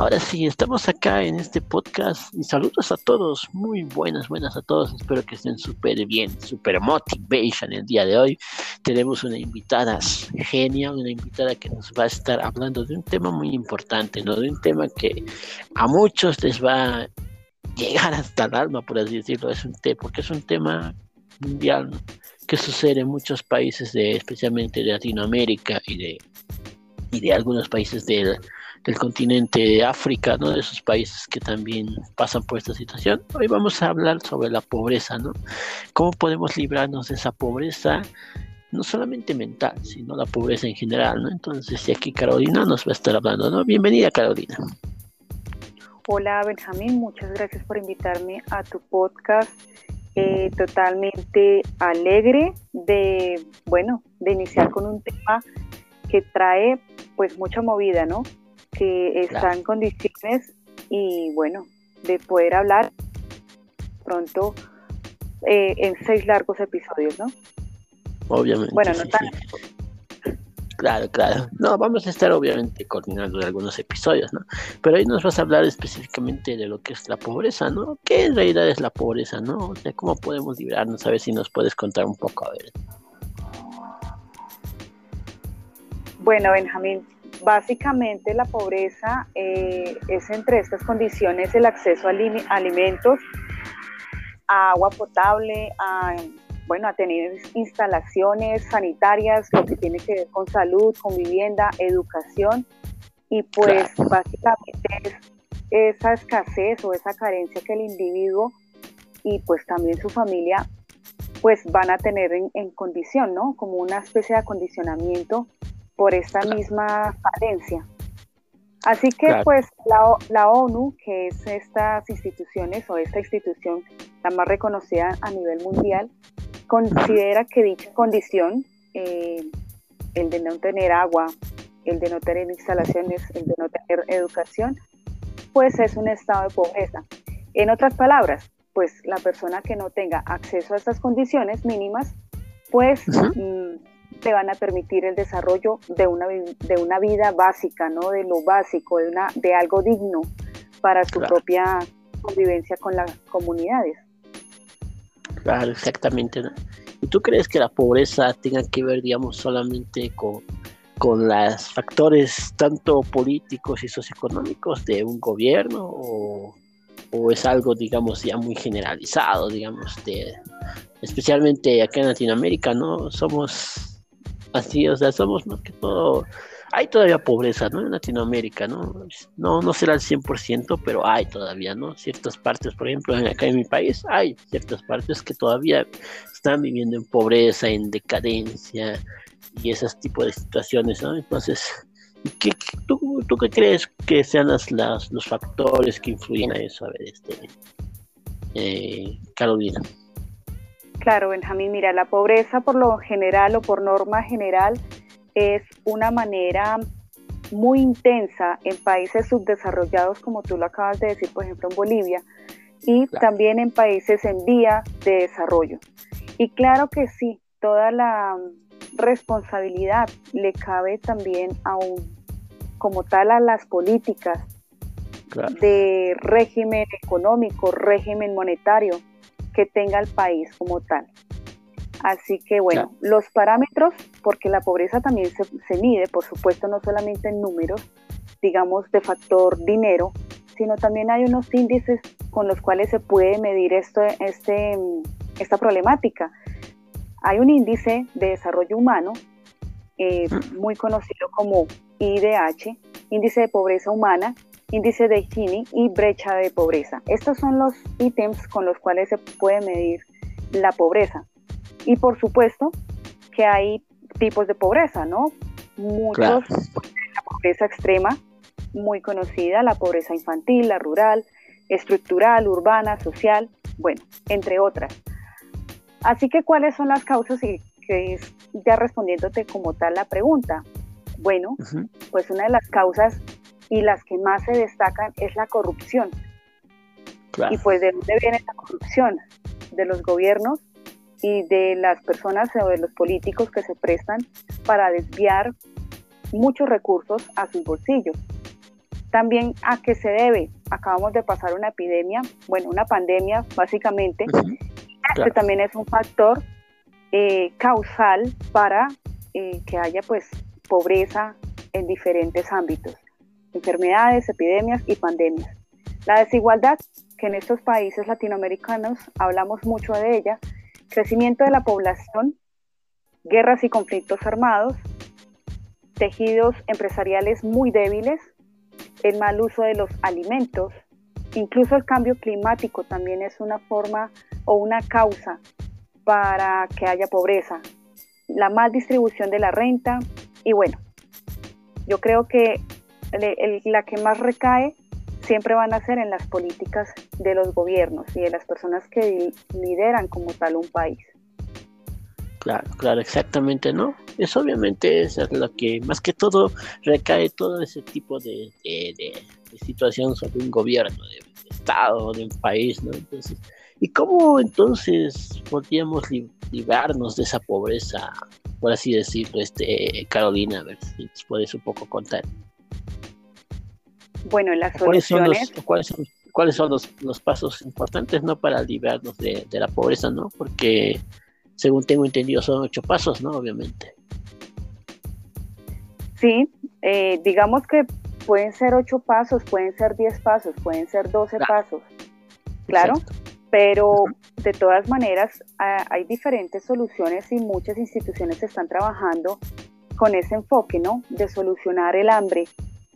Ahora sí, estamos acá en este podcast y saludos a todos, muy buenas, buenas a todos, espero que estén súper bien, súper motivation el día de hoy. Tenemos una invitada genial, una invitada que nos va a estar hablando de un tema muy importante, ¿no? De un tema que a muchos les va a llegar hasta el alma, por así decirlo, es un tema, porque es un tema mundial, que sucede en muchos países, de, especialmente de Latinoamérica y de, y de algunos países del del continente de África, ¿no? De esos países que también pasan por esta situación. Hoy vamos a hablar sobre la pobreza, ¿no? ¿Cómo podemos librarnos de esa pobreza? No solamente mental, sino la pobreza en general, ¿no? Entonces, y aquí Carolina nos va a estar hablando, ¿no? Bienvenida, Carolina. Hola, Benjamín, muchas gracias por invitarme a tu podcast. Eh, totalmente alegre de, bueno, de iniciar con un tema que trae pues mucha movida, ¿no? Que está en condiciones y bueno, de poder hablar pronto eh, en seis largos episodios, ¿no? Obviamente. Bueno, no tan... Claro, claro. No, vamos a estar obviamente coordinando algunos episodios, ¿no? Pero ahí nos vas a hablar específicamente de lo que es la pobreza, ¿no? ¿Qué en realidad es la pobreza, ¿no? O sea, ¿cómo podemos librarnos? A ver si nos puedes contar un poco, a ver. Bueno, Benjamín, Básicamente la pobreza eh, es entre estas condiciones el acceso a alimentos, a agua potable, a, bueno, a tener instalaciones sanitarias, lo que tiene que ver con salud, con vivienda, educación. Y pues básicamente es esa escasez o esa carencia que el individuo y pues también su familia pues van a tener en, en condición, ¿no? Como una especie de acondicionamiento por esta misma falencia. Así que pues la, la, ONU, que es estas instituciones o esta institución la más reconocida a nivel mundial, considera que dicha condición, eh, el de no tener agua, el de no tener instalaciones, el de no tener educación, pues es un estado de pobreza. En otras palabras, pues la persona que no tenga acceso a estas condiciones mínimas, pues te van a permitir el desarrollo de una, de una vida básica, ¿no? De lo básico, de, una, de algo digno para su propia convivencia con las comunidades. Claro, exactamente. ¿Y tú crees que la pobreza tenga que ver, digamos, solamente con, con los factores tanto políticos y socioeconómicos de un gobierno o, o es algo, digamos, ya muy generalizado, digamos, de, especialmente acá en Latinoamérica, ¿no? Somos así, o sea, somos más que todo, hay todavía pobreza, ¿no? En Latinoamérica, ¿no? No, no será el 100%, pero hay todavía, ¿no? Ciertas partes, por ejemplo, acá en mi país, hay ciertas partes que todavía están viviendo en pobreza, en decadencia y esos tipos de situaciones, ¿no? Entonces, ¿qué, tú, tú, qué crees que sean las, los factores que influyen a eso? A ver, este, eh, Carolina. Claro, Benjamín, mira, la pobreza por lo general o por norma general es una manera muy intensa en países subdesarrollados, como tú lo acabas de decir, por ejemplo, en Bolivia, y también en países en vía de desarrollo. Y claro que sí, toda la responsabilidad le cabe también a un, como tal a las políticas de régimen económico, régimen monetario, que tenga el país como tal. Así que bueno, los parámetros, porque la pobreza también se, mide, por supuesto, no solamente en números, digamos, de factor dinero, sino también hay unos índices con los cuales se puede medir esto, este, esta problemática. Hay un índice de desarrollo humano eh, mm. muy conocido como IDH, índice de pobreza humana, índice de Gini y brecha de pobreza. Estos son los ítems con los cuales se puede medir la pobreza. Y por supuesto que hay tipos de pobreza, ¿no? Muchos, la pobreza extrema, muy conocida, la pobreza infantil, la rural, estructural, urbana, social, bueno, entre otras. Así que, ¿cuáles son las causas? Y que es ya respondiéndote como tal la pregunta. Bueno, pues una de las causas y las que más se destacan es la corrupción. Y pues de dónde viene esa corrupción? De los gobiernos y de las personas o de los políticos que se prestan para desviar muchos recursos a sus bolsillos. También a qué se debe. Acabamos de pasar una epidemia, bueno, una pandemia básicamente. Este también es un factor eh, causal para eh, que haya pues pobreza en diferentes ámbitos, enfermedades, epidemias y pandemias. La desigualdad, que en estos países latinoamericanos hablamos mucho de ella, crecimiento de la población, guerras y conflictos armados, tejidos empresariales muy débiles, el mal uso de los alimentos, incluso el cambio climático también es una forma o una causa para que haya pobreza, la mal distribución de la renta y bueno, yo creo que la que más recae siempre van a ser en las políticas de los gobiernos y de las personas que lideran como tal un país. Claro, claro, exactamente, ¿no? Eso obviamente es lo que más que todo recae todo ese tipo de, de, situación sobre un gobierno, de, Estado, de un país, ¿no? Entonces, ¿y cómo entonces podríamos librarnos de esa pobreza, por así decirlo, este, Carolina? A ver si puedes un poco contar. Bueno, las soluciones... ¿Cuáles son, cuáles son, los, los, pasos importantes, ¿no? Para librarnos de, de la pobreza, ¿no? Porque según tengo entendido, son ocho pasos, ¿no? Obviamente. Sí, eh, digamos que pueden ser ocho pasos, pueden ser diez pasos, pueden ser doce pasos, claro, pero de todas maneras hay diferentes soluciones y muchas instituciones están trabajando con ese enfoque, ¿no? De solucionar el hambre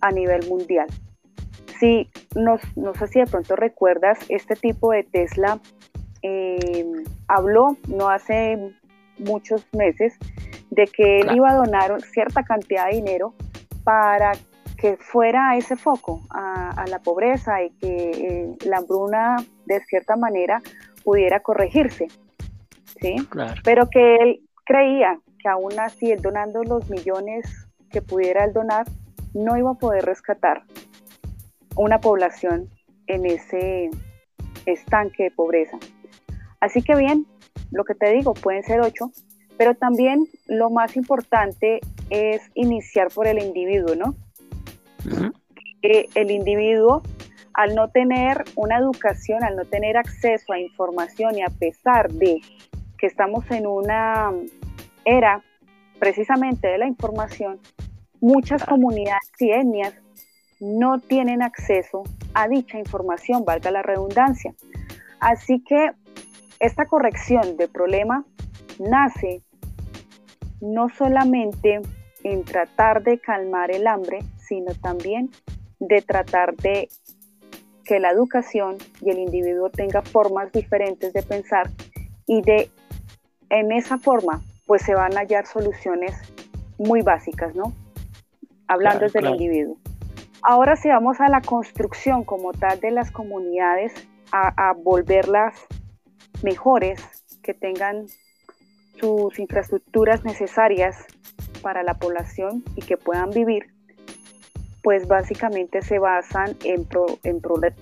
a nivel mundial. Sí, no sé si de pronto recuerdas este tipo de Tesla eh, habló no hace muchos meses de que él iba a donar cierta cantidad de dinero para que fuera ese foco a, la pobreza y que eh, la hambruna de cierta manera pudiera corregirse. ¿sí? Pero que él creía que aún así, él donando los millones que pudiera él donar, no iba a poder rescatar una población en ese estanque de pobreza. Así que bien, lo que te digo, pueden ser ocho, pero también lo más importante es iniciar por el individuo, ¿no? el individuo, al no tener una educación, al no tener acceso a información y a pesar de que estamos en una era precisamente de la información, muchas comunidades y etnias no tienen acceso a dicha información, valga la redundancia. Así que esta corrección de problema nace no solamente en tratar de calmar el hambre, sino también de tratar de que la educación y el individuo tenga formas diferentes de pensar y de en esa forma pues se van a hallar soluciones muy básicas, ¿no? Hablando del individuo. Ahora si vamos a la construcción como tal de las comunidades, a, volverlas mejores, que tengan sus infraestructuras necesarias para la población y que puedan vivir, pues básicamente se basan en, en,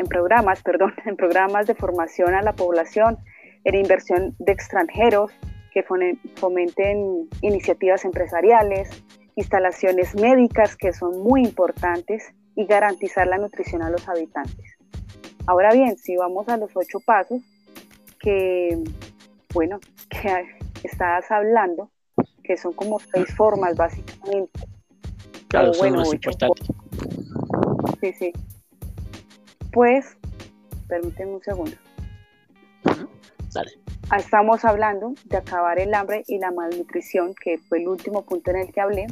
programas, perdón, en programas de formación a la población, en inversión de extranjeros que fomenten iniciativas empresariales, instalaciones médicas que son muy importantes y garantizar la nutrición a los habitantes. Ahora bien, si vamos a los ocho pasos, que, bueno, que estás hablando, que son como seis formas básicamente. Claro, bueno, son Sí, sí. Pues, permíteme un segundo. Dale. Ah, estamos hablando de acabar el hambre y la malnutrición, que fue el último punto en el que hablé.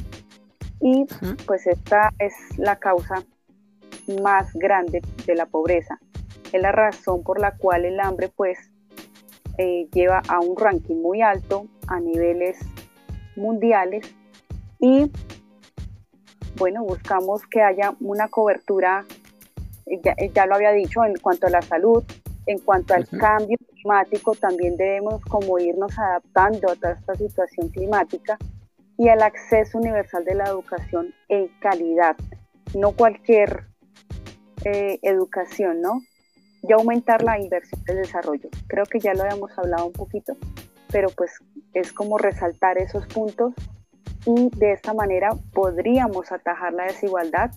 Y pues esta es la causa más grande de la pobreza. Es la razón por la cual el hambre pues eh, lleva a un ranking muy alto a niveles mundiales y bueno, buscamos que haya una cobertura, eh, eh, ya, lo había dicho, en cuanto a la salud, en cuanto al cambio climático, también debemos como irnos adaptando a toda esta situación climática y al acceso universal de la educación en calidad, no cualquier educación, ¿no? y aumentar la inversión del desarrollo. Creo que ya lo habíamos hablado un poquito, pero pues es como resaltar esos puntos y de esta manera podríamos atajar la desigualdad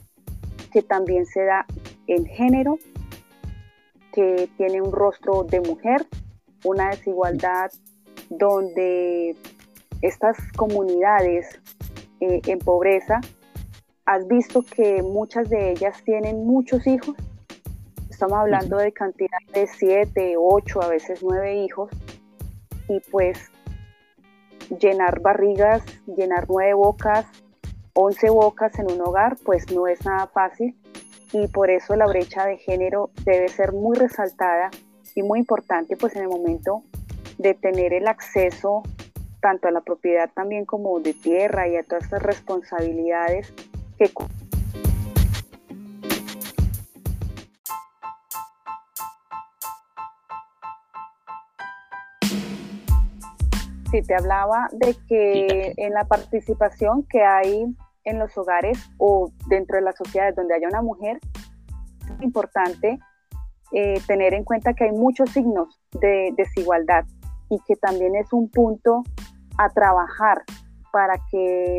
que también se da en género, que tiene un rostro de mujer, una desigualdad donde estas comunidades eh, en pobreza, has visto que muchas de ellas tienen muchos hijos. Estamos hablando de cantidad de siete, ocho, a veces nueve hijos. Y pues llenar barrigas, llenar nueve bocas, once bocas en un hogar, pues no es nada fácil. Y por eso la brecha de género debe ser muy resaltada y muy importante pues en el momento de tener el acceso tanto a la propiedad también como de tierra y a todas estas responsabilidades que Si te hablaba de que en la participación que hay en los hogares o dentro de las sociedades donde haya una mujer, es importante eh, tener en cuenta que hay muchos signos de desigualdad y que también es un punto a trabajar para que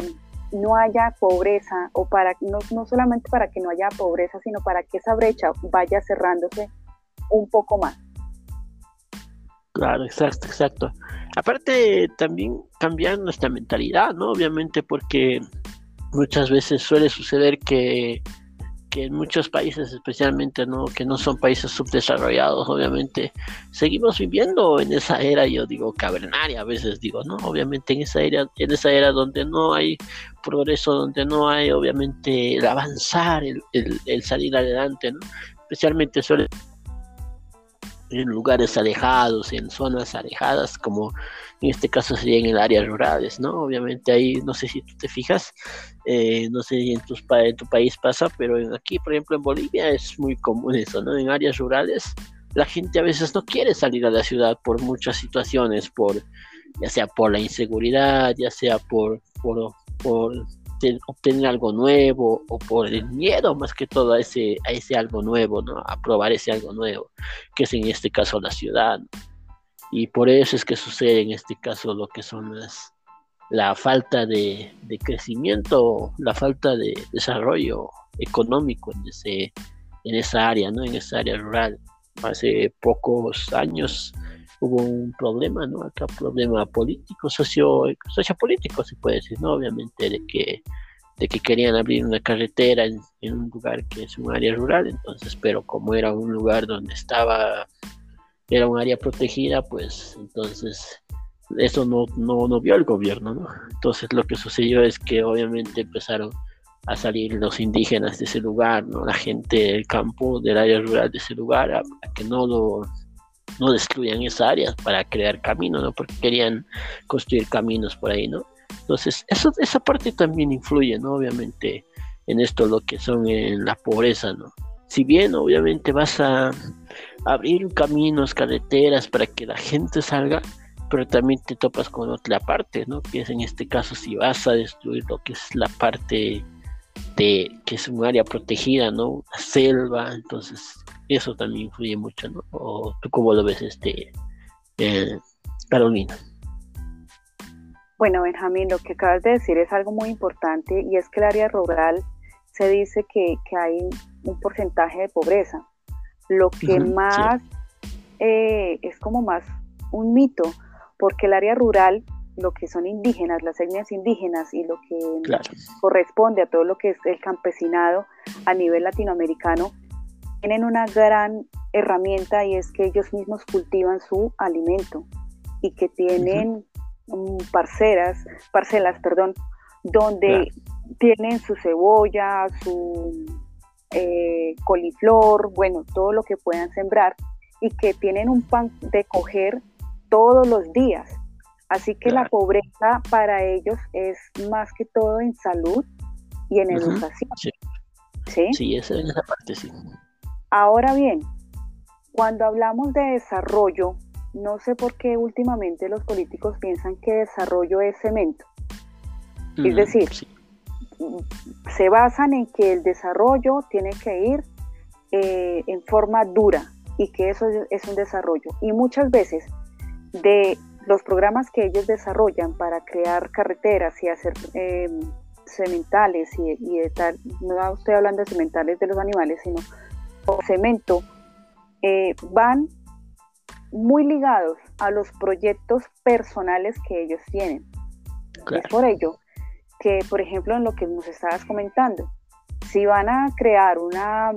no haya pobreza o para no, no solamente para que no haya pobreza, sino para que esa brecha vaya cerrándose un poco más. Claro, exacto, exacto. Aparte, también cambiar nuestra mentalidad, ¿no? Obviamente, porque muchas veces suele suceder que que en muchos países, especialmente no que no son países subdesarrollados, obviamente, seguimos viviendo en esa era, yo digo cavernaria, a veces digo, ¿no? Obviamente en esa era, en esa era donde no hay progreso, donde no hay, obviamente, el avanzar, el, el salir adelante, ¿no? Especialmente suele en lugares alejados, en zonas alejadas, como en este caso sería en el área rurales, ¿no? Obviamente ahí, no sé si tú te fijas, eh, no sé si en, tus, en tu país pasa, pero aquí, por ejemplo, en Bolivia es muy común eso, ¿no? En áreas rurales la gente a veces no quiere salir a la ciudad por muchas situaciones, por ya sea por la inseguridad, ya sea por, por, por obtener algo nuevo o por el miedo más que todo a ese, a ese algo nuevo, ¿no? A probar ese algo nuevo, que es en este caso la ciudad. Y por eso es que sucede en este caso lo que son las, la falta de, de crecimiento, la falta de desarrollo económico en, ese, en esa área, ¿no? En esa área rural. Hace pocos años hubo un problema, ¿no? Acá problema político, socio, sociopolítico se puede decir, ¿no? Obviamente de que, de que querían abrir una carretera en, un lugar que es un área rural, entonces, pero como era un lugar donde estaba, era un área protegida, pues entonces eso no, no, no vio el gobierno, ¿no? Entonces lo que sucedió es que obviamente empezaron a salir los indígenas de ese lugar, ¿no? La gente del campo, del área rural de ese lugar, a que no lo no destruyan esa área para crear caminos, ¿no? Porque querían construir caminos por ahí, ¿no? Entonces, eso, esa parte también influye, ¿no? Obviamente, en esto lo que son en la pobreza, ¿no? Si bien obviamente vas a abrir caminos, carreteras para que la gente salga, pero también te topas con otra parte, ¿no? Que es en este caso si vas a destruir lo que es la parte de que es un área protegida, ¿no? La selva, entonces eso también influye mucho, ¿no? ¿O tú cómo lo ves, este, eh, Carolina? Bueno, Benjamín, lo que acabas de decir es algo muy importante y es que el área rural se dice que, hay un porcentaje de pobreza. Lo que más eh, es como más un mito, porque el área rural, lo que son indígenas, las etnias indígenas y lo que corresponde a todo lo que es el campesinado a nivel latinoamericano, tienen una gran herramienta y es que ellos mismos cultivan su alimento y que tienen parcelas, parcelas, perdón, donde tienen su cebolla, su eh, coliflor, bueno, todo lo que puedan sembrar y que tienen un pan de coger todos los días. Así que la pobreza para ellos es más que todo en salud y en educación. Sí, sí, sí esa, esa parte sí. Ahora bien, cuando hablamos de desarrollo, no sé por qué últimamente los políticos piensan que desarrollo es cemento. es decir, se basan en que el desarrollo tiene que ir eh, en forma dura y que eso es un desarrollo. Y muchas veces de los programas que ellos desarrollan para crear carreteras y hacer eh, cementales y, de tal, no estoy hablando de cementales de los animales, sino cemento, eh, van muy ligados a los proyectos personales que ellos tienen. Es por ello que, por ejemplo, en lo que nos estabas comentando, si van a crear una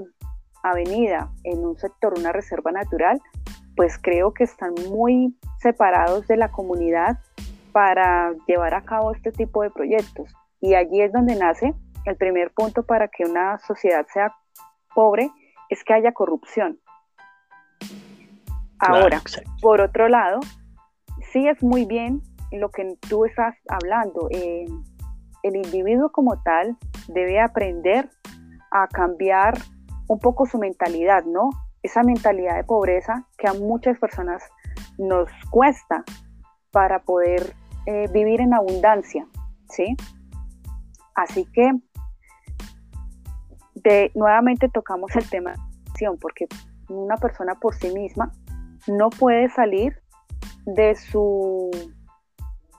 avenida en un sector, una reserva natural, pues creo que están muy separados de la comunidad para llevar a cabo este tipo de proyectos. Y allí es donde nace el primer punto para que una sociedad sea pobre, es que haya corrupción. Ahora, por otro lado, sí es muy bien lo que tú estás hablando. Eh, el individuo como tal debe aprender a cambiar un poco su mentalidad, ¿no? Esa mentalidad de pobreza que a muchas personas nos cuesta para poder eh, vivir en abundancia, ¿sí? Así que de, nuevamente tocamos el tema porque una persona por sí misma no puede salir de su,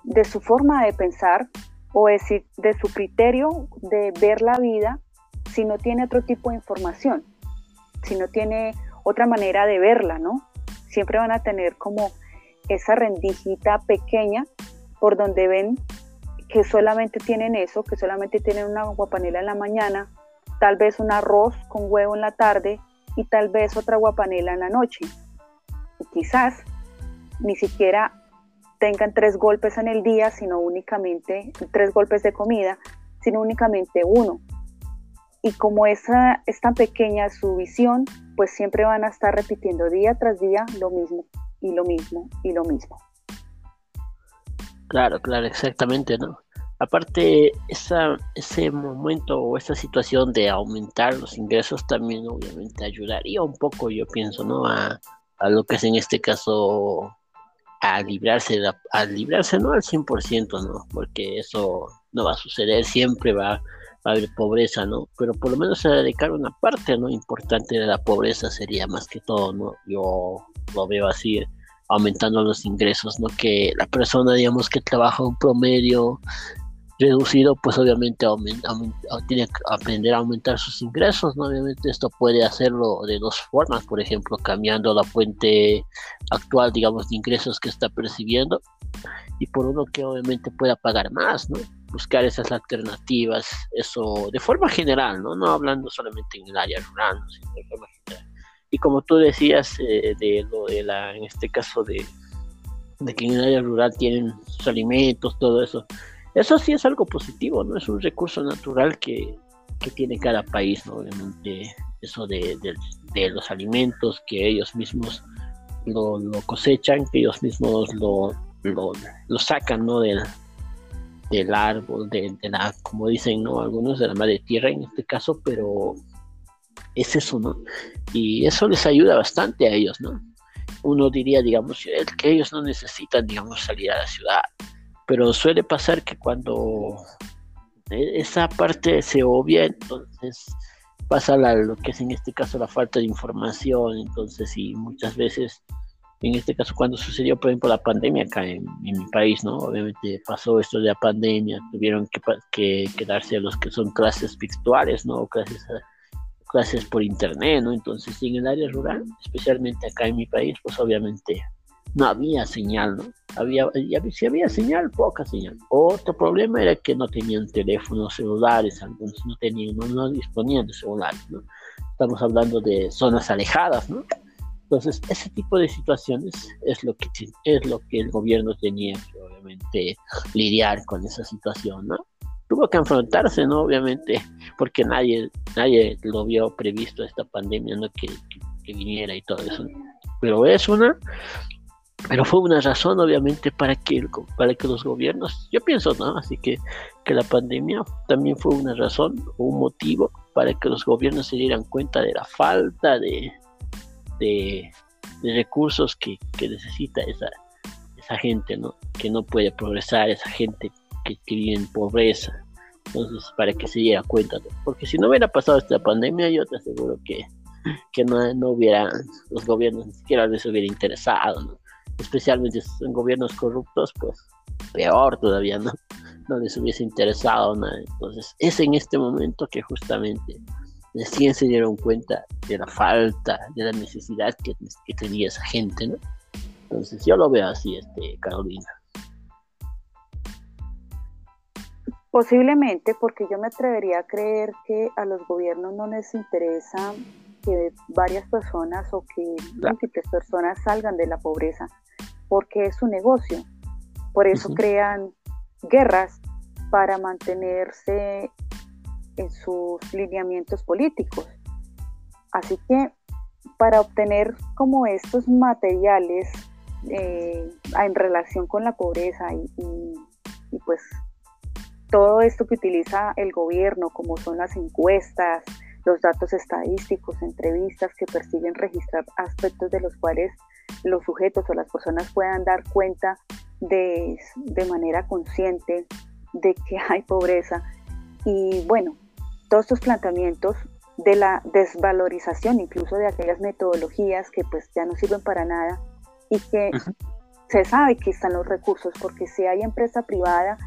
de su forma de pensar o decir, de su criterio de ver la vida si no tiene otro tipo de información, si no tiene otra manera de verla, ¿no? Siempre van a tener como esa rendijita pequeña por donde ven que solamente tienen eso, que solamente tienen una guapanela en la mañana, tal vez un arroz con huevo en la tarde y tal vez otra guapanela en la noche. Y quizás ni siquiera tengan tres golpes en el día, sino únicamente tres golpes de comida, sino únicamente uno. Y como esa es tan pequeña su visión, pues siempre van a estar repitiendo día tras día lo mismo y lo mismo y lo mismo. Claro, claro, exactamente, ¿no? Aparte, ese momento o esa situación de aumentar los ingresos también obviamente ayudaría un poco, yo pienso, ¿no? A, a lo que es en este caso a librarse, a librarse no al 100%, ¿no? Porque eso no va a suceder, siempre va, a haber pobreza, ¿no? Pero por lo menos erradicar una parte, ¿no? Importante de la pobreza sería más que todo, ¿no? Yo lo veo así, aumentando los ingresos, ¿no? Que la persona, digamos, que trabaja un promedio reducido, pues obviamente tiene que aprender a aumentar sus ingresos, ¿no? Obviamente esto puede hacerlo de dos formas, por ejemplo, cambiando la fuente actual, digamos, de ingresos que está percibiendo y por uno que obviamente pueda pagar más, ¿no? Buscar esas alternativas, eso de forma general, ¿no? No hablando solamente en el área rural, sino de forma general. Y como tú decías, eh, de lo de la, en este caso de, de que en el área rural tienen sus alimentos, todo eso, eso sí es algo positivo, ¿no? Es un recurso natural que, tiene cada país. Obviamente, eso de, los alimentos que ellos mismos lo, cosechan, que ellos mismos lo, lo, sacan, ¿no? Del, árbol, de, la, como dicen, ¿no? Algunos de la madre tierra en este caso, pero es eso, ¿no? Y eso les ayuda bastante a ellos, ¿no? Uno diría, digamos, que ellos no necesitan, digamos, salir a la ciudad, pero suele pasar que cuando e, esa parte se obvia, entonces pasa lo que es en este caso la falta de información, entonces y muchas veces, en este caso cuando sucedió por ejemplo la pandemia acá en, mi país, ¿no? Obviamente pasó esto de la pandemia, tuvieron que, que quedarse a los que son clases virtuales, ¿no? Clases, clases por internet, ¿no? Entonces en el área rural, especialmente acá en mi país, pues obviamente no había señal, ¿no? Había, si había señal, poca señal. Otro problema era que no tenían teléfonos celulares, algunos no tenían, no, disponían de celulares, ¿no? Estamos hablando de zonas alejadas, ¿no? Entonces, ese tipo de situaciones es lo que es lo que el gobierno tenía que obviamente lidiar con esa situación, ¿no? Tuvo que enfrentarse, ¿no? Obviamente, porque nadie, nadie lo vio previsto esta pandemia, ¿no? Que, que viniera y todo eso. Pero es una pero fue una razón obviamente para que, para que los gobiernos, yo pienso, ¿no? Así que, que la pandemia también fue una razón o un motivo para que los gobiernos se dieran cuenta de la falta de, de, recursos que, que, necesita esa, esa gente, ¿no? Que no puede progresar, esa gente que, que vive en pobreza. Entonces, para que se diera cuenta, porque si no hubiera pasado esta pandemia, yo te aseguro que, que no, no hubiera, los gobiernos ni siquiera les hubiera interesado, ¿no? Especialmente en gobiernos corruptos, pues peor todavía, ¿no? no les hubiese interesado nada. Entonces, es en este momento que justamente recién se dieron cuenta de la falta, de la necesidad que, que tenía esa gente, ¿no? Entonces, yo lo veo así, este, Carolina. Posiblemente, porque yo me atrevería a creer que a los gobiernos no les interesa que varias personas o que múltiples personas salgan de la pobreza, porque es su negocio. Por eso crean guerras para mantenerse en sus lineamientos políticos. Así que para obtener como estos materiales eh, en relación con la pobreza y, pues todo esto que utiliza el gobierno, como son las encuestas, los datos estadísticos, entrevistas que persiguen registrar aspectos de los cuales los sujetos o las personas puedan dar cuenta de, de manera consciente de que hay pobreza. Y bueno, todos estos planteamientos de la desvalorización incluso de aquellas metodologías que pues ya no sirven para nada y que se sabe que están los recursos, porque si hay empresa privada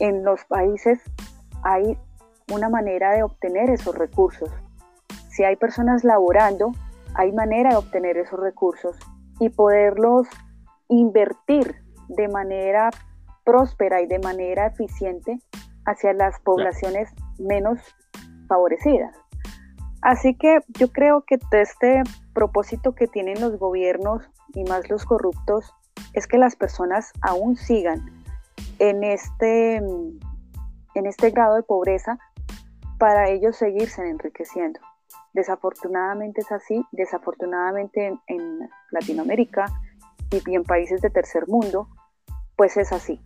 en los países hay una manera de obtener esos recursos. Si hay personas laborando, hay manera de obtener esos recursos y poderlos invertir de manera próspera y de manera eficiente hacia las poblaciones menos favorecidas. Así que yo creo que este propósito que tienen los gobiernos y más los corruptos es que las personas aún sigan en este, en este grado de pobreza para ellos seguirse enriqueciendo. Desafortunadamente es así, desafortunadamente en, Latinoamérica y en países de tercer mundo, pues es así.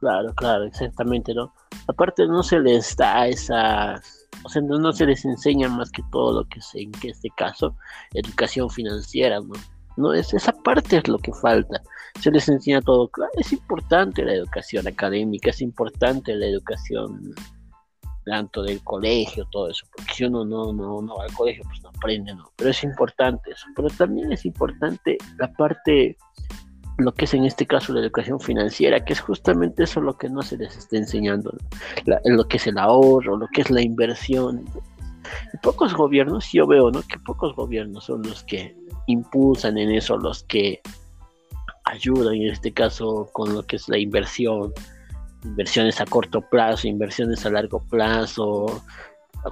Claro, claro, exactamente, ¿no? Aparte no se les da esa, o sea, no, se les enseña más que todo lo que es en este caso, educación financiera, ¿no? No, es, esa parte es lo que falta. Se les enseña todo. Claro, es importante la educación académica, es importante la educación del colegio, todo eso, porque si uno no, no, no va al colegio, pues no aprende, ¿no? Pero es importante eso. Pero también es importante la parte lo que es en este caso la educación financiera, que es justamente eso lo que no se les está enseñando, lo que es el ahorro, lo que es la inversión. pocos gobiernos, yo veo, ¿no? Que pocos gobiernos son los que impulsan en eso, los que ayudan en este caso con lo que es la inversión, inversiones a corto plazo, inversiones a largo plazo,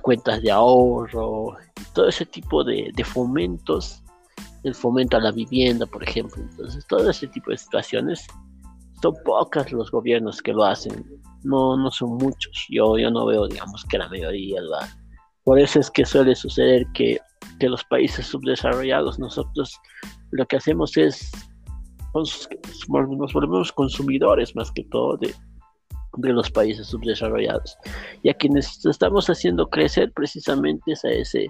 cuentas de ahorro, todo ese tipo de, de fomentos el fomento a la vivienda, por ejemplo. Entonces, todo ese tipo de situaciones son pocas los gobiernos que lo hacen. No, no son muchos. Yo, yo no veo, digamos, que la mayoría lo haga. Por eso es que suele suceder que, que los países subdesarrollados, nosotros lo que hacemos es, nos, nos volvemos consumidores más que todo de, de los países subdesarrollados. Y a quienes estamos haciendo crecer precisamente es a ese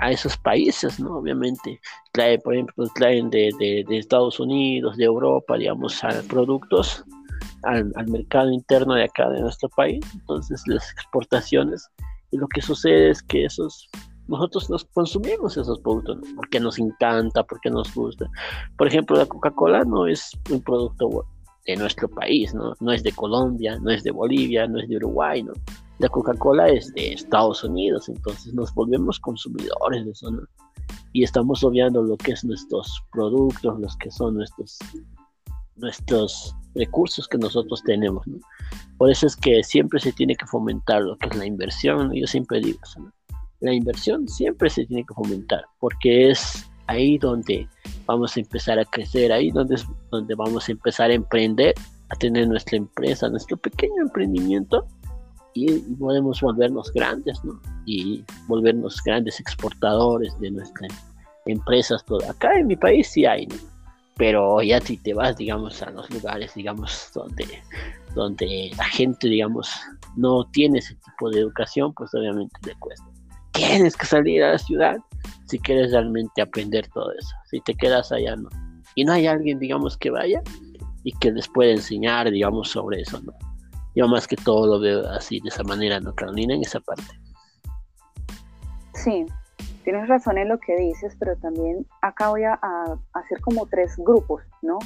a esos países, ¿no? Obviamente, trae, por ejemplo, traen de, de, Estados Unidos, de Europa, digamos, productos al, mercado interno de acá de nuestro país, entonces las exportaciones, y lo que sucede es que esos, nosotros nos consumimos esos productos, porque nos encanta, porque nos gusta. Por ejemplo, la Coca-Cola no es un producto de nuestro país, ¿no? No es de Colombia, no es de Bolivia, no es de Uruguay, ¿no? la Coca-Cola es de Estados Unidos, entonces nos volvemos consumidores de eso, ¿no? Y estamos obviando lo que es nuestros productos, los que son nuestros, nuestros recursos que nosotros tenemos, ¿no? Por eso es que siempre se tiene que fomentar lo que es la inversión, yo siempre digo ¿no? La inversión siempre se tiene que fomentar, porque es ahí donde vamos a empezar a crecer, ahí donde, donde vamos a empezar a emprender, a tener nuestra empresa, nuestro pequeño emprendimiento, y, podemos volvernos grandes, ¿no? Y volvernos grandes exportadores de nuestras empresas. Todo. Acá en mi país sí hay. Pero ya si te vas, digamos, a los lugares, digamos, donde, donde la gente, digamos, no tiene ese tipo de educación, pues obviamente le cuesta. Tienes que salir a la ciudad si quieres realmente aprender todo eso. Si te quedas allá, no. Y no hay alguien, digamos, que vaya y que les pueda enseñar, digamos, sobre eso, ¿no? Yo más que todo lo veo así, de esa manera, ¿no, Carolina? En esa parte. Sí, tienes razón en lo que dices, pero también acá voy a, hacer como tres grupos, ¿no?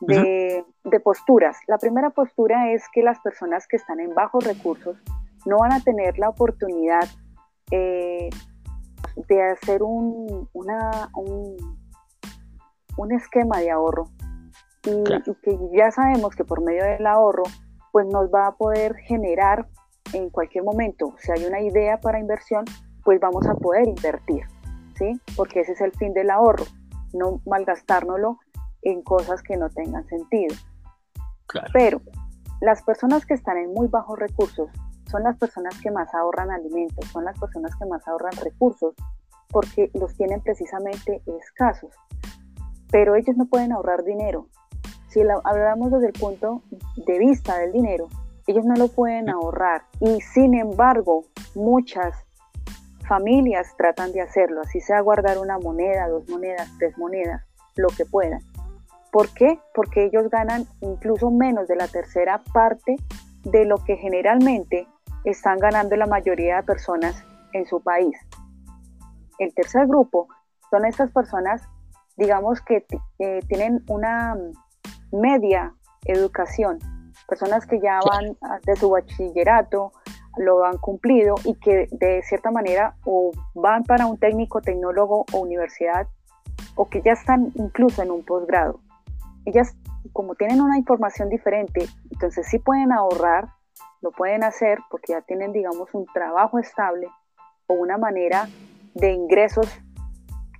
de, posturas. La primera postura es que las personas que están en bajos recursos no van a tener la oportunidad eh, de hacer un, una, un, esquema de ahorro y, que ya sabemos que por medio del ahorro pues nos va a poder generar en cualquier momento, si hay una idea para inversión, pues vamos a poder invertir, ¿sí? Porque ese es el fin del ahorro, no malgastárnoslo en cosas que no tengan sentido. Pero las personas que están en muy bajos recursos son las personas que más ahorran alimentos, son las personas que más ahorran recursos, porque los tienen precisamente escasos. Pero ellos no pueden ahorrar dinero. Si hablamos desde el punto de vista del dinero, ellos no lo pueden ahorrar. Y sin embargo, muchas familias tratan de hacerlo, así sea guardar una moneda, dos monedas, tres monedas, lo que puedan. ¿Por qué? Porque ellos ganan incluso menos de la tercera parte de lo que generalmente están ganando la mayoría de personas en su país. El tercer grupo son estas personas, digamos, que eh, tienen una media educación, personas que ya van de su bachillerato, lo han cumplido y que de cierta manera o van para un técnico, tecnólogo o universidad o que ya están incluso en un posgrado ellas como tienen una información diferente, entonces sí pueden ahorrar, lo pueden hacer porque ya tienen, digamos, un trabajo estable o una manera de ingresos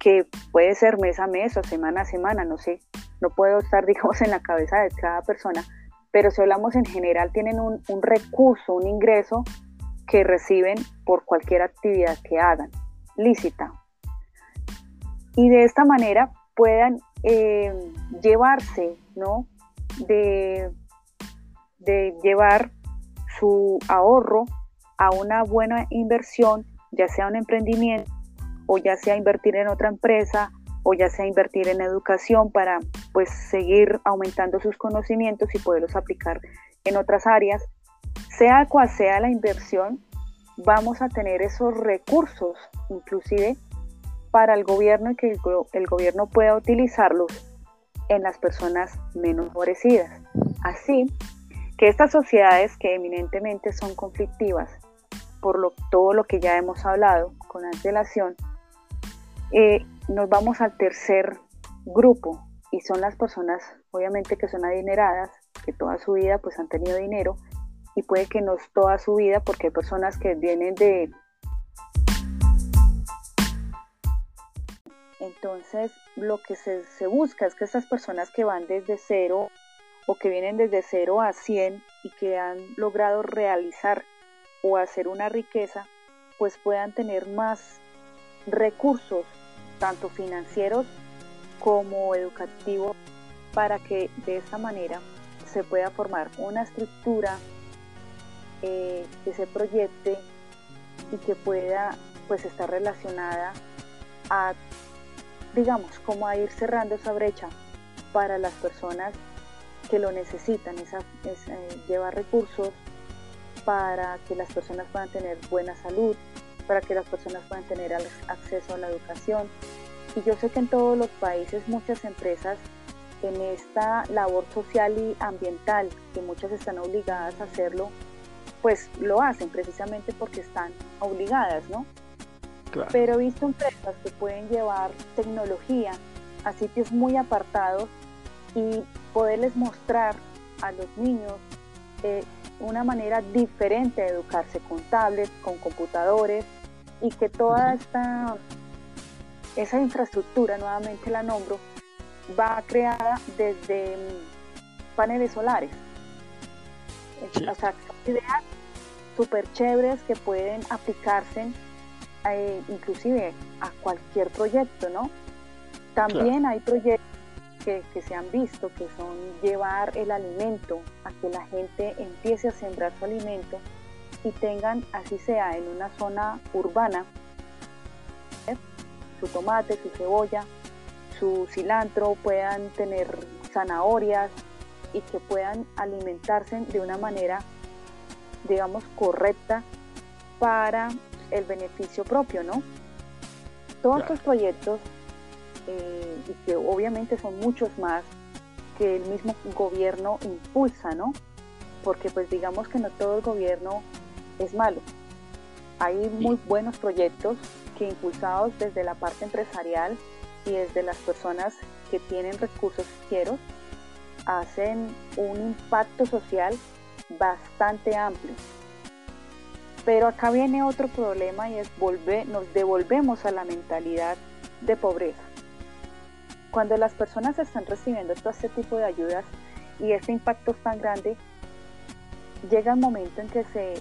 que puede ser mes a mes o semana a semana, no sé, no puedo estar, digamos, en la cabeza de cada persona, pero si hablamos en general, tienen un, recurso, un ingreso que reciben por cualquier actividad que hagan, lícita. Y de esta manera puedan eh, llevarse, ¿no? De, de llevar su ahorro a una buena inversión, ya sea un emprendimiento o ya sea invertir en otra empresa o ya sea invertir en educación para pues seguir aumentando sus conocimientos y poderlos aplicar en otras áreas. Sea cual sea la inversión, vamos a tener esos recursos inclusive para el gobierno y que el, gobierno pueda utilizarlos en las personas menos favorecidas. Así que estas sociedades que eminentemente son conflictivas, por lo, todo lo que ya hemos hablado con antelación, eh, nos vamos al tercer grupo y son las personas obviamente que son adineradas, que toda su vida pues han tenido dinero y puede que no toda su vida porque hay personas que vienen de Entonces, lo que se, busca es que estas personas que van desde cero o que vienen desde cero a 100 y que han logrado realizar o hacer una riqueza, pues puedan tener más recursos, tanto financieros como educativos, para que de esta manera se pueda formar una estructura eh, que se proyecte y que pueda pues estar relacionada a digamos, como a ir cerrando esa brecha para las personas que lo necesitan, esa, eh, llevar recursos para que las personas puedan tener buena salud, para que las personas puedan tener acceso a la educación. Y yo sé que en todos los países muchas empresas en esta labor social y ambiental, que muchas están obligadas a hacerlo, pues lo hacen precisamente porque están obligadas, ¿no? Pero he visto empresas que pueden llevar tecnología a sitios muy apartados y poderles mostrar a los niños eh, una manera diferente de educarse con tablets, con computadores y que toda esta esa infraestructura, nuevamente la nombro, va creada desde mm, paneles solares. O sea, ideas súper chéveres que pueden aplicarse eh, inclusive a cualquier proyecto, ¿no? También hay proyectos que, se han visto que son llevar el alimento a que la gente empiece a sembrar su alimento y tengan, así sea, en una zona urbana, su tomate, su cebolla, su cilantro, puedan tener zanahorias y que puedan alimentarse de una manera, digamos, correcta para el beneficio propio, ¿no? Todos estos proyectos, eh, y que obviamente son muchos más, que el mismo gobierno impulsa, ¿no? Porque pues digamos que no todo el gobierno es malo. Hay muy buenos proyectos que impulsados desde la parte empresarial y desde las personas que tienen recursos financieros hacen un impacto social bastante amplio. Pero acá viene otro problema y es volver, nos devolvemos a la mentalidad de pobreza. Cuando las personas están recibiendo todo este tipo de ayudas y este impacto es tan grande, llega el momento en que se,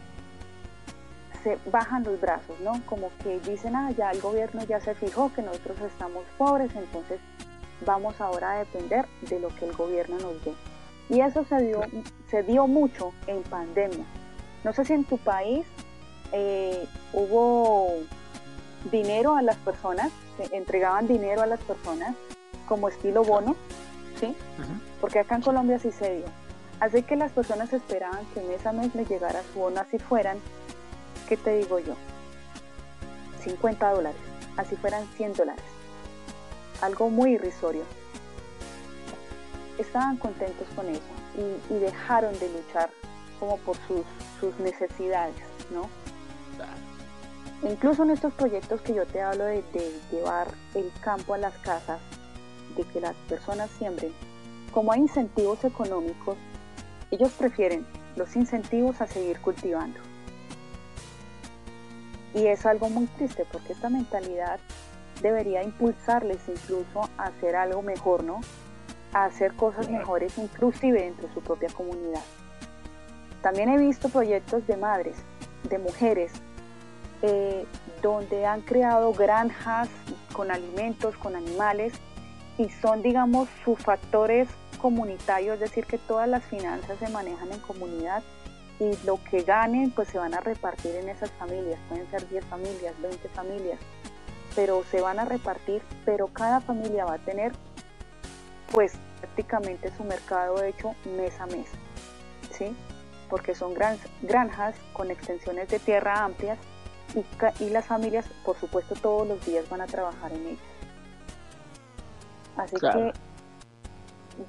se bajan los brazos, ¿no? Como que dicen, ah, ya el gobierno ya se fijó que nosotros estamos pobres, entonces vamos ahora a depender de lo que el gobierno nos dé. Y eso se dio, se dio mucho en pandemia. No sé si en tu país eh, hubo dinero a las personas, se entregaban dinero a las personas como estilo bono, ¿sí? Porque acá en Colombia sí se dio. Así que las personas esperaban que mes a mes les llegara su bono, así fueran, ¿qué te digo yo? 50 dólares, así fueran 100 dólares. Algo muy irrisorio. Estaban contentos con eso y, dejaron de luchar como por sus, sus necesidades, ¿no? Incluso en estos proyectos que yo te hablo de, llevar el campo a las casas, de que las personas siembren, como hay incentivos económicos, ellos prefieren los incentivos a seguir cultivando. Y es algo muy triste porque esta mentalidad debería impulsarles incluso a hacer algo mejor, ¿no? A hacer cosas mejores inclusive dentro de su propia comunidad. También he visto proyectos de madres, de mujeres eh, donde han creado granjas con alimentos, con animales, y son, digamos, sus factores comunitarios, es decir, que todas las finanzas se manejan en comunidad y lo que ganen pues se van a repartir en esas familias, pueden ser 10 familias, 20 familias, pero se van a repartir, pero cada familia va a tener pues prácticamente su mercado hecho mes a mes, ¿sí? Porque son granjas con extensiones de tierra amplias y, las familias, por supuesto, todos los días van a trabajar en ellas. Así que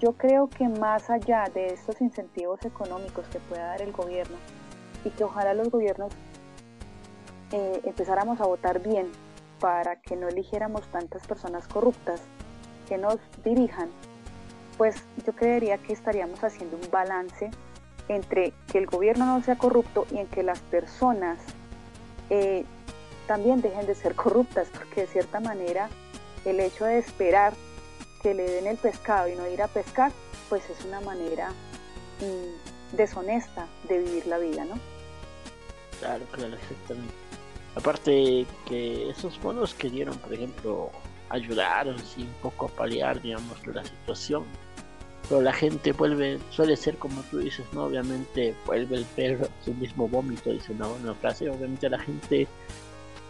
yo creo que más allá de estos incentivos económicos que pueda dar el gobierno y que ojalá los gobiernos eh, empezáramos a votar bien para que no eligiéramos tantas personas corruptas que nos dirijan, pues yo creería que estaríamos haciendo un balance entre que el gobierno no sea corrupto y en que las personas eh, también dejen de ser corruptas, porque de cierta manera el hecho de esperar que le den el pescado y no ir a pescar, pues es una manera mm, deshonesta de vivir la vida, ¿no? Claro, claro, exactamente. Aparte que esos bonos que dieron, por ejemplo, ayudaron sí, un poco a paliar, digamos, la situación. Pero la gente vuelve, suele ser como tú dices, ¿no? Obviamente vuelve el perro su mismo vómito, dice una buena frase. Obviamente la gente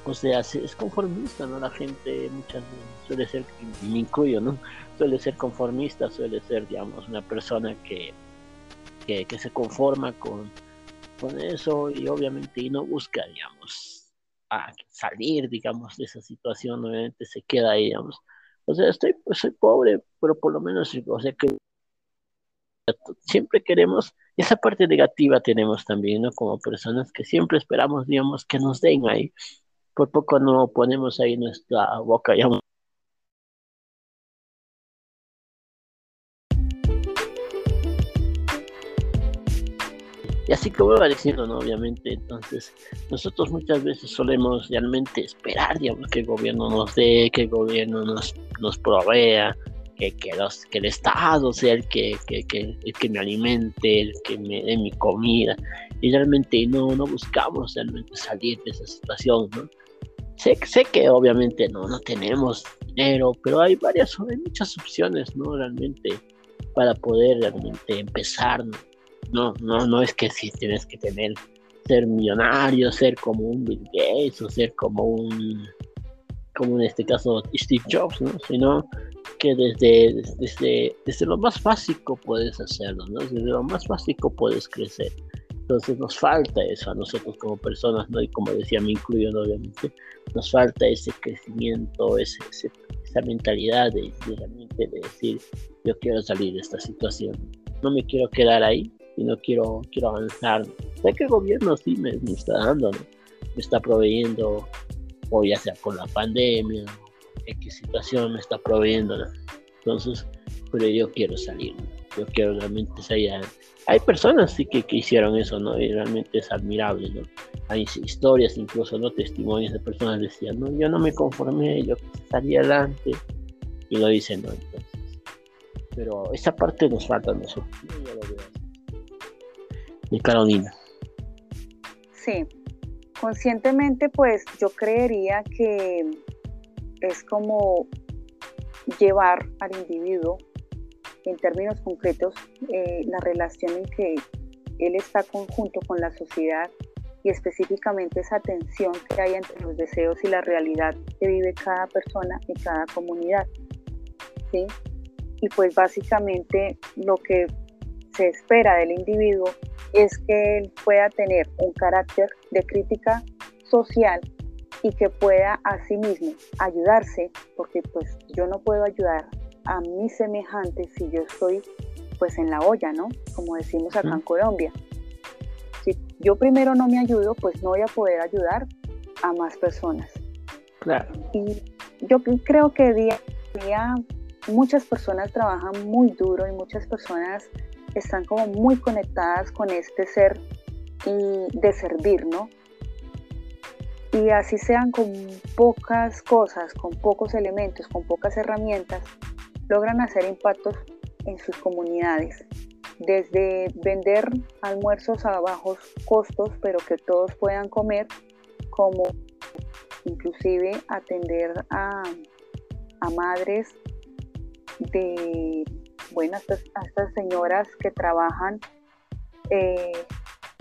o sea, es conformista, ¿no? La gente muchas suele ser, me incluyo, ¿no? Suele ser conformista, suele ser, digamos, una persona que, que, se conforma con, con eso y obviamente no busca, digamos, a salir, digamos, de esa situación, obviamente se queda ahí, digamos. O sea, estoy, pues, soy pobre, pero por lo menos, o sea, que siempre queremos, esa parte negativa tenemos también, ¿no? Como personas que siempre esperamos, digamos, que nos den ahí por poco no ponemos ahí nuestra boca Y así como va diciendo, ¿no? Obviamente, entonces, nosotros muchas veces solemos realmente esperar, digamos, que el gobierno nos dé, que el gobierno nos, nos provea, que, que, los, que el Estado sea el que, que, que, el que me alimente, el que me dé mi comida. Y realmente no, no buscamos realmente salir de esa situación, ¿no? Sé, sé que obviamente no, no tenemos dinero, pero hay varias, hay muchas opciones, ¿no? Realmente para poder realmente empezar, ¿no? No, no, es que si tienes que tener, ser millonario, ser como un Bill Gates o ser como un, como en este caso Steve Jobs, ¿no? Sino que desde, desde, desde lo más básico puedes hacerlo, ¿no? Desde lo más básico puedes crecer. Entonces nos falta eso a nosotros como personas, ¿no? Y como decía, me incluyo, obviamente, nos falta ese crecimiento, ese, esa esa mentalidad de, realmente de decir, yo quiero salir de esta situación, no me quiero quedar ahí, sino quiero, quiero avanzar. Sé que el gobierno sí me, está dando, me está proveyendo, o ya sea con la pandemia, X situación me está proveyendo, entonces, pero yo quiero salir, yo quiero realmente salir. Hay personas sí que, que hicieron eso, ¿no? Y realmente es admirable, ¿no? hay historias, incluso no testimonios de personas que decían, no, yo no me conformé, yo salí adelante, y lo dicen, no, entonces. Pero esa parte nos falta a nosotros. Y Carolina. Sí, conscientemente pues yo creería que es como llevar al individuo en términos concretos eh, la relación en que él está conjunto con la sociedad y específicamente esa tensión que hay entre los deseos y la realidad que vive cada persona y cada comunidad. ¿sí? Y pues básicamente lo que se espera del individuo es que él pueda tener un carácter de crítica social y que pueda a sí mismo ayudarse, porque pues yo no puedo ayudar a mis semejantes si yo estoy pues en la olla, ¿no? Como decimos acá en Colombia si yo primero no me ayudo, pues no voy a poder ayudar a más personas. Claro. Y yo creo que día a día muchas personas trabajan muy duro y muchas personas están como muy conectadas con este ser y de servir, ¿no? Y así sean con pocas cosas, con pocos elementos, con pocas herramientas, logran hacer impactos en sus comunidades desde vender almuerzos a bajos costos, pero que todos puedan comer, como inclusive atender a, madres de, bueno, a estas, señoras que trabajan eh,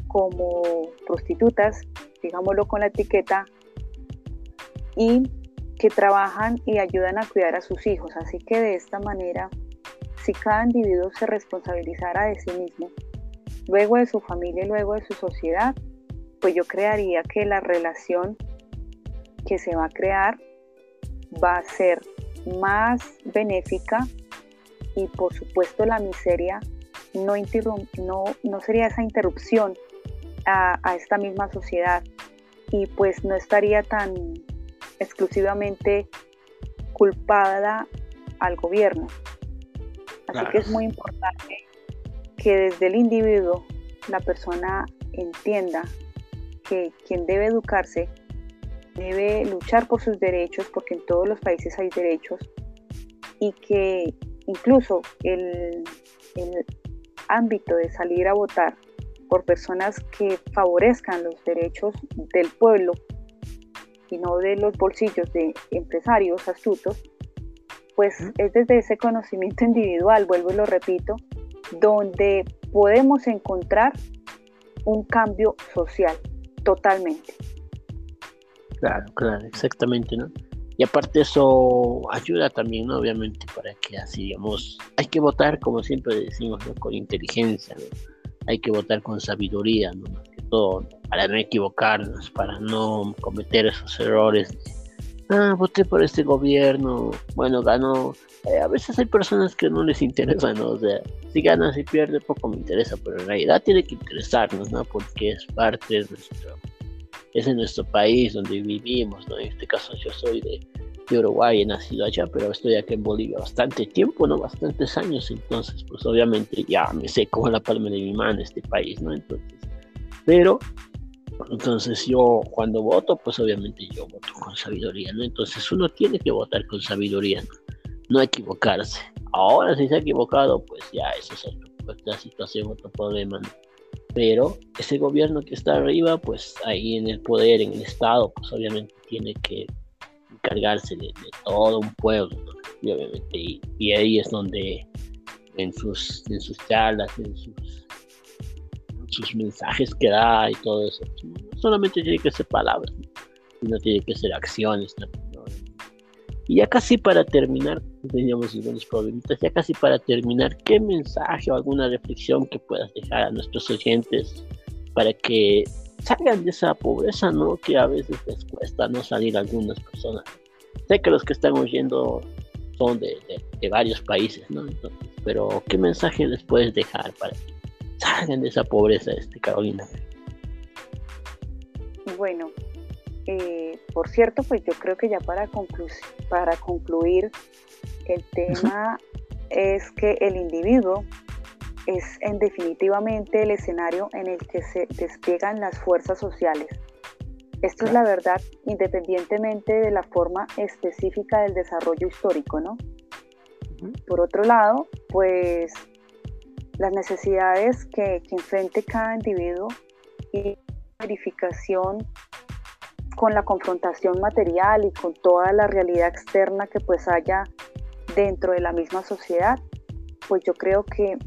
como prostitutas, digámoslo con la etiqueta, y que trabajan y ayudan a cuidar a sus hijos. Así que de esta manera si cada individuo se responsabilizara de sí mismo, luego de su familia y luego de su sociedad, pues yo crearía que la relación que se va a crear va a ser más benéfica y por supuesto la miseria no, no, no sería esa interrupción a, a esta misma sociedad y pues no estaría tan exclusivamente culpada al gobierno, Así que es muy importante que desde el individuo la persona entienda que quien debe educarse debe luchar por sus derechos, porque en todos los países hay derechos, y que incluso el, el ámbito de salir a votar por personas que favorezcan los derechos del pueblo y no de los bolsillos de empresarios astutos, pues es desde ese conocimiento individual, vuelvo y lo repito, donde podemos encontrar un cambio social totalmente. Claro, claro, exactamente, ¿no? Y aparte eso ayuda también, ¿no? Obviamente, para que así, digamos, hay que votar, como siempre decimos, ¿no? Con inteligencia, ¿no? Hay que votar con sabiduría, ¿no? Más que todo, para no equivocarnos, para no cometer esos errores ah, voté por este gobierno, bueno, ganó. Eh, a veces hay personas que no les interesa, ¿no? O sea, si gana, si pierde, poco me interesa, pero en realidad tiene que interesarnos, ¿no? Porque es parte de nuestro, es en nuestro país donde vivimos, ¿no? En este caso yo soy de, de Uruguay, he nacido allá, pero estoy aquí en Bolivia bastante tiempo, ¿no? Bastantes años, entonces, pues obviamente ya me sé como la palma de mi mano este país, ¿no? Entonces, pero entonces yo cuando voto, pues obviamente yo voto con sabiduría, ¿no? Entonces uno tiene que votar con sabiduría, no, equivocarse. Ahora si se ha equivocado, pues ya eso es otra situación, otro problema, ¿no? Pero ese gobierno que está arriba, pues ahí en el poder, en el Estado, pues obviamente tiene que encargarse de, todo un pueblo, ¿no? Y obviamente, y, ahí es donde en sus, en sus charlas, en sus sus mensajes que da y todo eso. No solamente tiene que ser palabras, sino tiene que ser acciones Y ya casi para terminar, teníamos algunos problemitas, ya casi para terminar, ¿qué mensaje o alguna reflexión que puedas dejar a nuestros oyentes para que salgan de esa pobreza, ¿no? Que a veces les cuesta no salir a algunas personas. Sé que los que están oyendo son de, varios países, ¿no? pero ¿qué mensaje les puedes dejar para que salgan de esa pobreza, este, Carolina? Bueno, eh, por cierto, pues yo creo que ya para, para concluir, el tema es que el individuo es en definitivamente el escenario en el que se despliegan las fuerzas sociales. Esto es la verdad independientemente de la forma específica del desarrollo histórico, ¿no? Por otro lado, pues las necesidades que, que enfrente cada individuo y verificación con la confrontación material y con toda la realidad externa que pues haya dentro de la misma sociedad, pues yo creo que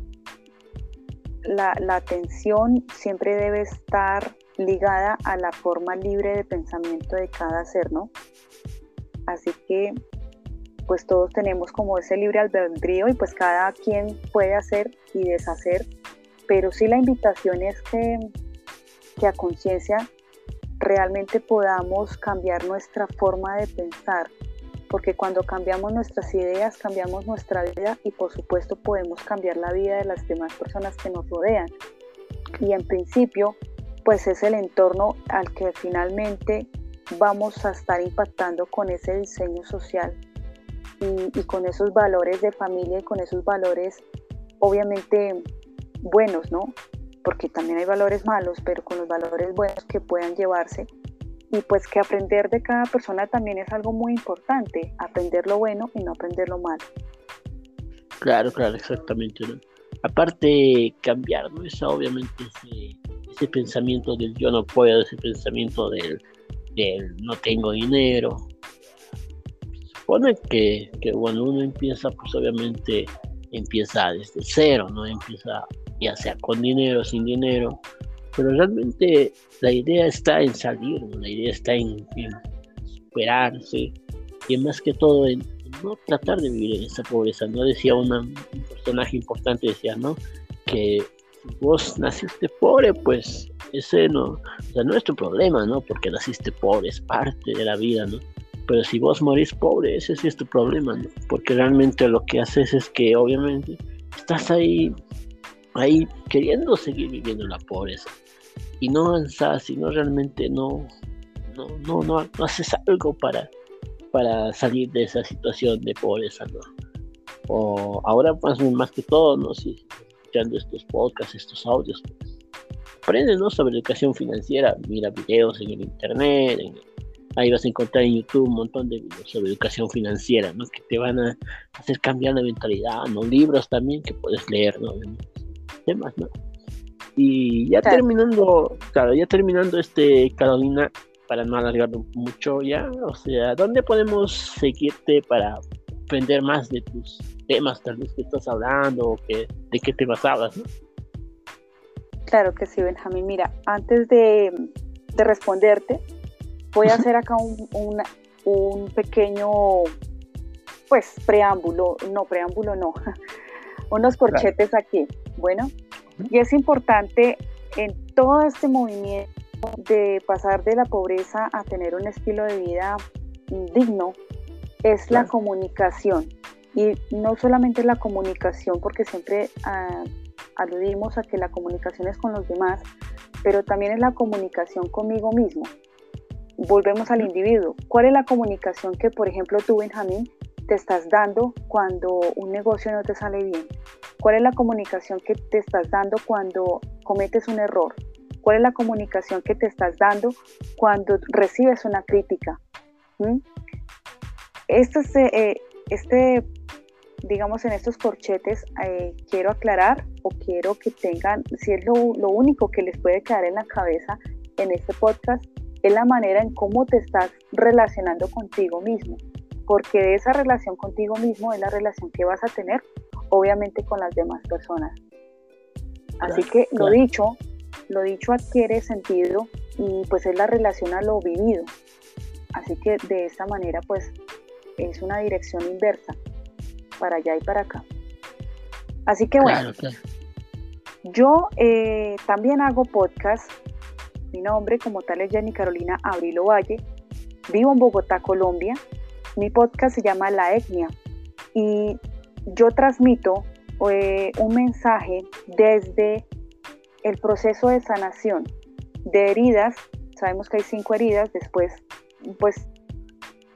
la, atención siempre debe estar ligada a la forma libre de pensamiento de cada ser, ¿no? Así que pues todos tenemos como ese libre albedrío y pues cada quien puede hacer y deshacer, pero sí la invitación es que, que a conciencia realmente podamos cambiar nuestra forma de pensar, porque cuando cambiamos nuestras ideas, cambiamos nuestra vida y por supuesto podemos cambiar la vida de las demás personas que nos rodean. Y en principio, pues es el entorno al que finalmente vamos a estar impactando con ese diseño social y, con esos valores de familia y con esos valores obviamente buenos, ¿no? Porque también hay valores malos, pero con los valores buenos que puedan llevarse y pues que aprender de cada persona también es algo muy importante, aprender lo bueno y no aprender lo malo. Claro, claro, exactamente. Aparte, cambiar. Esa, obviamente ese, pensamiento del yo no puedo, ese pensamiento del, no tengo dinero. Supone que, que cuando uno empieza, pues obviamente empieza desde cero, ¿no? Empieza ya sea con dinero, sin dinero, pero realmente la idea está en salir, la idea está en, superarse y más que todo en, no tratar de vivir en esa pobreza. No decía un personaje importante, decía, ¿no? Que si vos naciste pobre, pues ese no, o sea, no es tu problema, ¿no? Porque naciste pobre, es parte de la vida, ¿no? Pero si vos morís pobre, ese sí es tu problema, ¿no? Porque realmente lo que haces es que obviamente estás ahí, ahí queriendo seguir viviendo la pobreza y no avanzas, si no realmente no, no, no, no, haces algo para, para salir de esa situación de pobreza, ¿no? O ahora más, más que todo, ¿no? Si escuchando estos podcasts, estos audios, pues, aprende, ¿no? Sobre educación financiera, mira videos en el internet, ahí vas a encontrar en YouTube un montón de videos sobre educación financiera, ¿no? Que te van a hacer cambiar la mentalidad, ¿no? Libros también que puedes leer, ¿no? Temas, ¿no? Y ya terminando, claro, ya terminando este, Carolina, para no alargarlo mucho ya, o sea, ¿dónde podemos seguirte para aprender más de tus temas, tal vez que estás hablando, o que, de qué temas hablas, ¿no? Claro que sí, Benjamín. Mira, antes de, responderte, voy a hacer acá un, un pequeño, pues, preámbulo, no, preámbulo no, unos corchetes aquí. Bueno, y es importante en todo este movimiento de pasar de la pobreza a tener un estilo de vida digno, es la comunicación. Y no solamente la comunicación, porque siempre ah, aludimos a que la comunicación es con los demás, pero también es la comunicación conmigo mismo. Volvemos al individuo. ¿Cuál es la comunicación que, por ejemplo, tú, Benjamín, te estás dando cuando un negocio no te sale bien? ¿Cuál es la comunicación que te estás dando cuando cometes un error? ¿Cuál es la comunicación que te estás dando cuando recibes una crítica? ¿Mm? Este, eh, este, digamos, en estos corchetes eh, quiero aclarar o quiero que tengan, si es lo, lo único que les puede quedar en la cabeza en este podcast, es la manera en cómo te estás relacionando contigo mismo, porque de esa relación contigo mismo es la relación que vas a tener obviamente con las demás personas. Así que lo dicho, lo dicho adquiere sentido y pues es la relación a lo vivido. Así que de esta manera pues es una dirección inversa para allá y para acá. Así que bueno, yo eh, también hago podcast. Mi nombre como tal es Jenny Carolina Abrilo Valle. Vivo en Bogotá, Colombia. Mi podcast se llama La Etnia y yo transmito eh, un mensaje desde el proceso de sanación de heridas. Sabemos que hay cinco heridas, después pues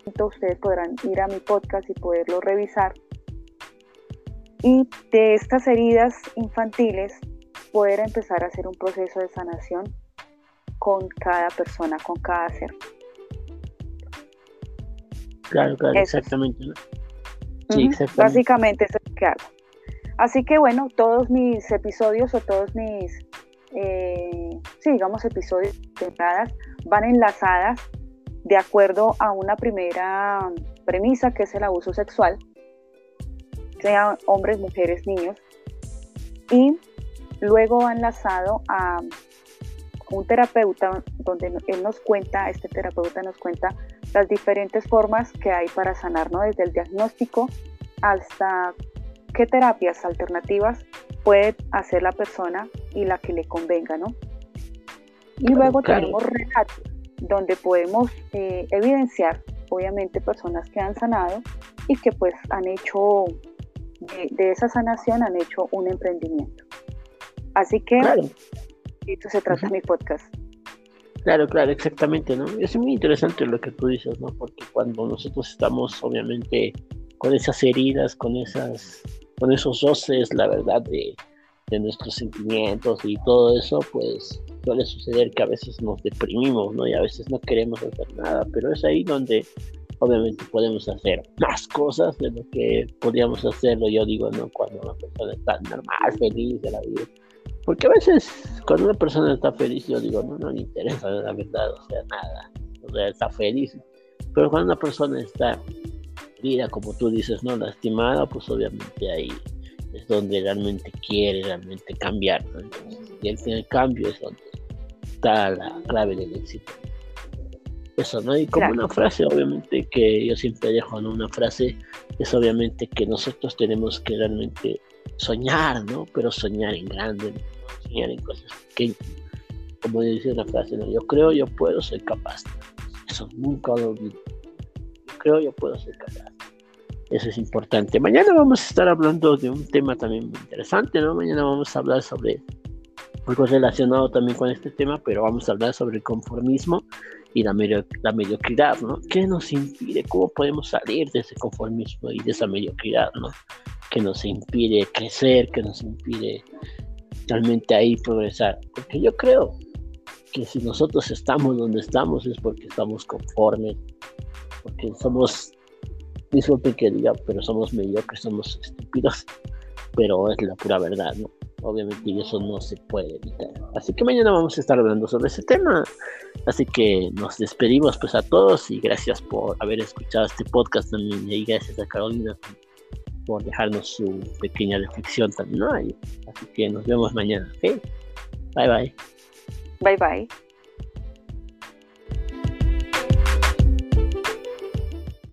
ustedes podrán ir a mi podcast y poderlo revisar. Y de estas heridas infantiles poder empezar a hacer un proceso de sanación con cada persona, con cada ser. Claro, claro, exactamente. Sí, exactamente. Básicamente eso es lo que hago. Así que bueno, todos mis episodios o todos mis, eh, sí, digamos, episodios temporadas van enlazadas de acuerdo a una primera premisa que es el abuso sexual, sean hombres, mujeres, niños, y luego va enlazado a un terapeuta donde él nos cuenta, este terapeuta nos cuenta las diferentes formas que hay para sanar, ¿no? Desde el diagnóstico hasta qué terapias alternativas puede hacer la persona y la que le convenga, ¿no? Y luego tenemos relatos donde podemos eh, evidenciar, obviamente, personas que han sanado y que pues han hecho, de, esa sanación han hecho un emprendimiento. Así que, claro. esto se trata de mi podcast. Claro, claro, exactamente, ¿no? Es muy interesante lo que tú dices, ¿no? Porque cuando nosotros estamos, obviamente, con esas heridas, con esas, con esos roces, la verdad, de, de nuestros sentimientos y todo eso, pues suele suceder que a veces nos deprimimos, ¿no? Y a veces no queremos hacer nada, pero es ahí donde obviamente podemos hacer más cosas de lo que podríamos hacerlo, yo digo, ¿no? Cuando una persona está normal, feliz de la vida. Porque a veces cuando una persona está feliz, yo digo, no, no le interesa la verdad, o sea, nada, o sea, está feliz. Pero cuando una persona está herida, como tú dices, no lastimada, pues obviamente ahí es donde realmente quiere realmente cambiar, ¿no? y el, el cambio es donde está la clave del éxito. Eso, ¿no? Y como una frase, obviamente, que yo siempre dejo, ¿no? Una frase es obviamente que nosotros tenemos que realmente soñar, ¿no? Pero soñar en grande, soñar en cosas pequeñas. Como dice una frase, ¿no? Yo creo, yo puedo, soy capaz. Eso nunca lo olvido. Yo creo, yo puedo, soy capaz. Eso es importante. Mañana vamos a estar hablando de un tema también muy interesante, ¿no? Mañana vamos a hablar sobre algo relacionado también con este tema, pero vamos a hablar sobre el conformismo y la, la mediocridad, ¿no? ¿Qué nos impide? ¿Cómo podemos salir de ese conformismo y de esa mediocridad, ¿no? Que nos impide crecer, que nos impide realmente ahí progresar. Porque yo creo que si nosotros estamos donde estamos es porque estamos conformes, porque somos, disculpe que diga, pero somos mediocres, somos estúpidos, pero es la pura verdad, ¿no? obviamente eso no se puede evitar. Así que mañana vamos a estar hablando sobre ese tema. Así que nos despedimos pues a todos y gracias por haber escuchado este podcast también y gracias a Carolina por dejarnos su pequeña reflexión también. Así que nos vemos mañana. Bye bye. Bye bye.